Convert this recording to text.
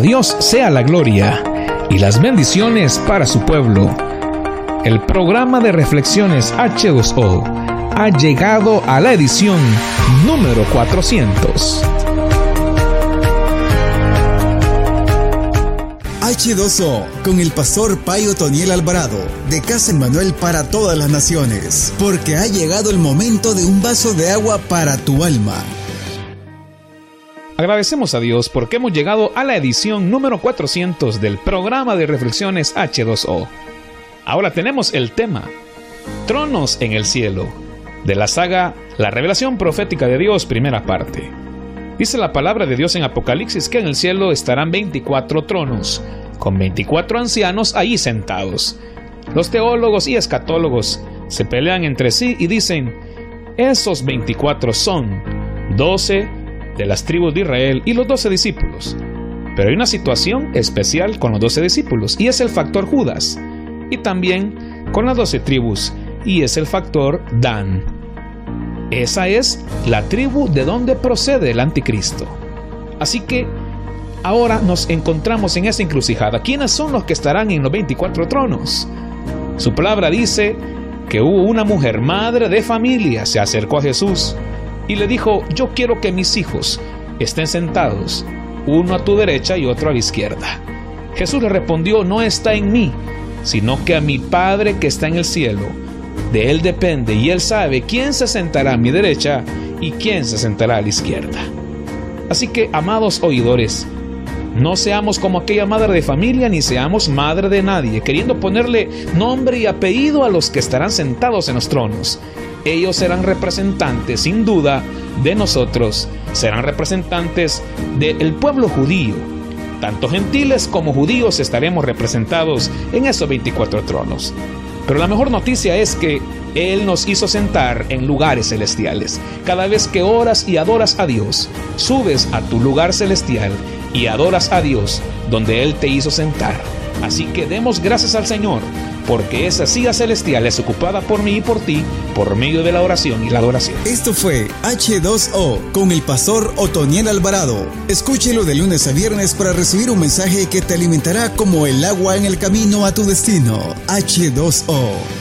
Dios sea la gloria y las bendiciones para su pueblo. El programa de reflexiones H2O ha llegado a la edición número 400. H2O con el pastor Payo Toniel Alvarado de Casa Manuel para todas las naciones, porque ha llegado el momento de un vaso de agua para tu alma. Agradecemos a Dios porque hemos llegado a la edición número 400 del programa de reflexiones H2O. Ahora tenemos el tema Tronos en el cielo de la saga La revelación profética de Dios, primera parte. Dice la palabra de Dios en Apocalipsis que en el cielo estarán 24 tronos, con 24 ancianos ahí sentados. Los teólogos y escatólogos se pelean entre sí y dicen, esos 24 son 12 de las tribus de Israel y los doce discípulos. Pero hay una situación especial con los doce discípulos y es el factor Judas. Y también con las doce tribus y es el factor Dan. Esa es la tribu de donde procede el anticristo. Así que ahora nos encontramos en esa encrucijada. ¿Quiénes son los que estarán en los 24 tronos? Su palabra dice que hubo una mujer madre de familia, se acercó a Jesús y le dijo, yo quiero que mis hijos estén sentados, uno a tu derecha y otro a la izquierda. Jesús le respondió, no está en mí, sino que a mi Padre que está en el cielo. De él depende y él sabe quién se sentará a mi derecha y quién se sentará a la izquierda. Así que, amados oidores, no seamos como aquella madre de familia ni seamos madre de nadie, queriendo ponerle nombre y apellido a los que estarán sentados en los tronos ellos serán representantes, sin duda, de nosotros, serán representantes del pueblo judío. Tanto gentiles como judíos estaremos representados en esos 24 tronos. Pero la mejor noticia es que Él nos hizo sentar en lugares celestiales. Cada vez que oras y adoras a Dios, subes a tu lugar celestial y adoras a Dios donde Él te hizo sentar. Así que demos gracias al Señor porque esa silla celestial es ocupada por mí y por ti por medio de la oración y la adoración. Esto fue H2O con el pastor Otoniel Alvarado. Escúchelo de lunes a viernes para recibir un mensaje que te alimentará como el agua en el camino a tu destino. H2O.